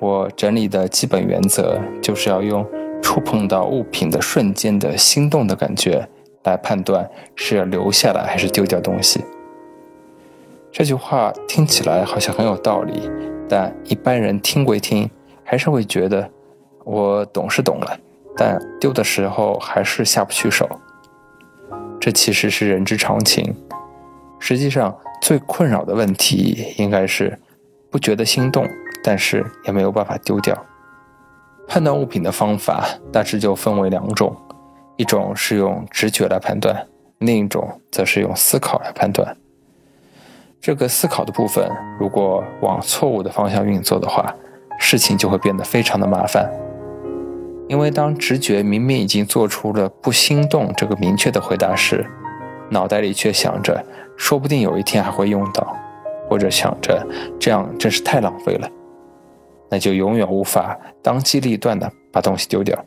我整理的基本原则就是要用触碰到物品的瞬间的心动的感觉来判断是要留下来还是丢掉东西。这句话听起来好像很有道理，但一般人听归听，还是会觉得我懂是懂了，但丢的时候还是下不去手。这其实是人之常情。实际上，最困扰的问题应该是不觉得心动。但是也没有办法丢掉。判断物品的方法大致就分为两种，一种是用直觉来判断，另一种则是用思考来判断。这个思考的部分，如果往错误的方向运作的话，事情就会变得非常的麻烦。因为当直觉明明已经做出了不心动这个明确的回答时，脑袋里却想着说不定有一天还会用到，或者想着这样真是太浪费了。那就永远无法当机立断地把东西丢掉。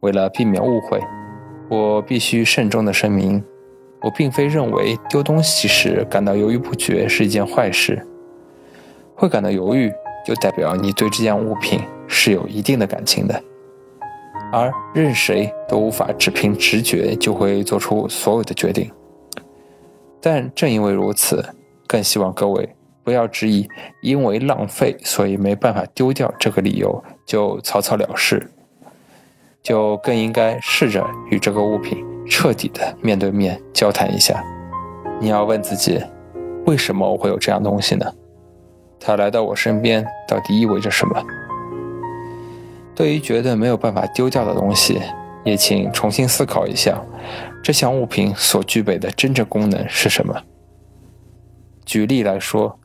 为了避免误会，我必须慎重地声明，我并非认为丢东西时感到犹豫不决是一件坏事。会感到犹豫，就代表你对这件物品是有一定的感情的。而任谁都无法只凭直觉就会做出所有的决定。但正因为如此，更希望各位。不要质疑，因为浪费，所以没办法丢掉这个理由就草草了事，就更应该试着与这个物品彻底的面对面交谈一下。你要问自己，为什么我会有这样东西呢？它来到我身边到底意味着什么？对于觉得没有办法丢掉的东西，也请重新思考一下，这项物品所具备的真正功能是什么？举例来说。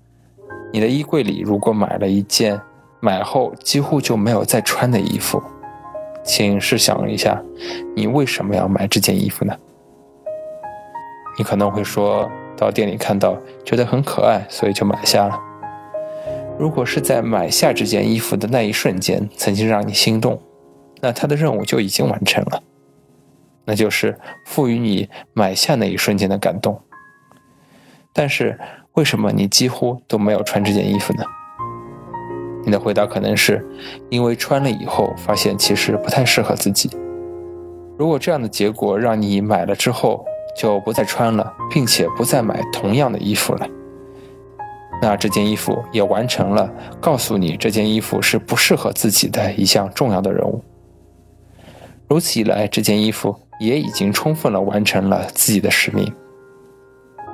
你的衣柜里如果买了一件买后几乎就没有再穿的衣服，请试想一下，你为什么要买这件衣服呢？你可能会说到店里看到觉得很可爱，所以就买下了。如果是在买下这件衣服的那一瞬间曾经让你心动，那它的任务就已经完成了，那就是赋予你买下那一瞬间的感动。但是。为什么你几乎都没有穿这件衣服呢？你的回答可能是，因为穿了以后发现其实不太适合自己。如果这样的结果让你买了之后就不再穿了，并且不再买同样的衣服了，那这件衣服也完成了告诉你这件衣服是不适合自己的一项重要的任务。如此一来，这件衣服也已经充分了完成了自己的使命。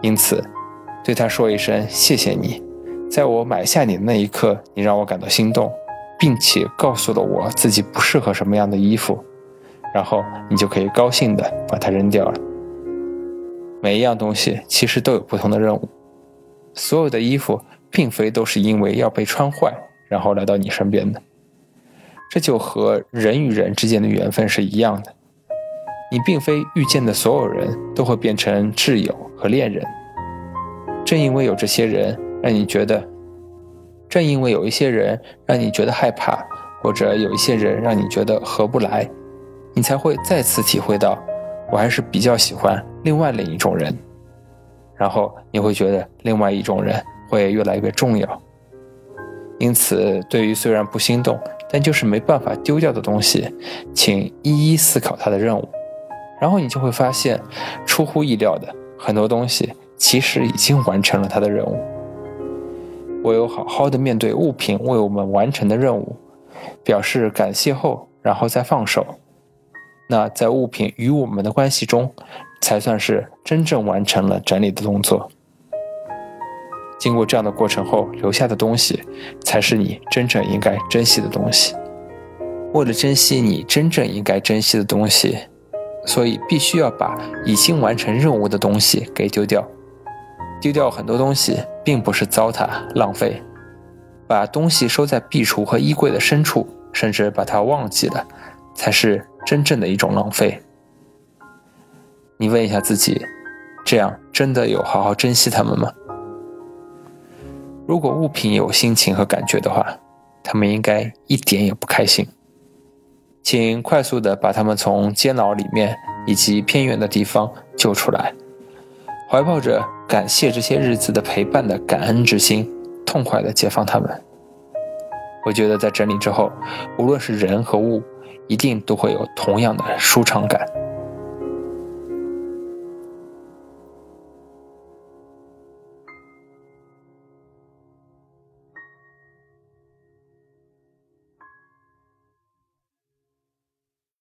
因此。对他说一声谢谢你，在我买下你的那一刻，你让我感到心动，并且告诉了我自己不适合什么样的衣服，然后你就可以高兴的把它扔掉了。每一样东西其实都有不同的任务，所有的衣服并非都是因为要被穿坏然后来到你身边的，这就和人与人之间的缘分是一样的，你并非遇见的所有人都会变成挚友和恋人。正因为有这些人让你觉得，正因为有一些人让你觉得害怕，或者有一些人让你觉得合不来，你才会再次体会到，我还是比较喜欢另外另一种人。然后你会觉得另外一种人会越来越重要。因此，对于虽然不心动，但就是没办法丢掉的东西，请一一思考它的任务，然后你就会发现，出乎意料的很多东西。其实已经完成了他的任务。唯有好好的面对物品为我们完成的任务，表示感谢后，然后再放手，那在物品与我们的关系中，才算是真正完成了整理的动作。经过这样的过程后留下的东西，才是你真正应该珍惜的东西。为了珍惜你真正应该珍惜的东西，所以必须要把已经完成任务的东西给丢掉。丢掉很多东西，并不是糟蹋浪费，把东西收在壁橱和衣柜的深处，甚至把它忘记了，才是真正的一种浪费。你问一下自己，这样真的有好好珍惜它们吗？如果物品有心情和感觉的话，他们应该一点也不开心。请快速的把它们从监牢里面以及偏远的地方救出来。怀抱着感谢这些日子的陪伴的感恩之心，痛快地解放他们。我觉得在整理之后，无论是人和物，一定都会有同样的舒畅感。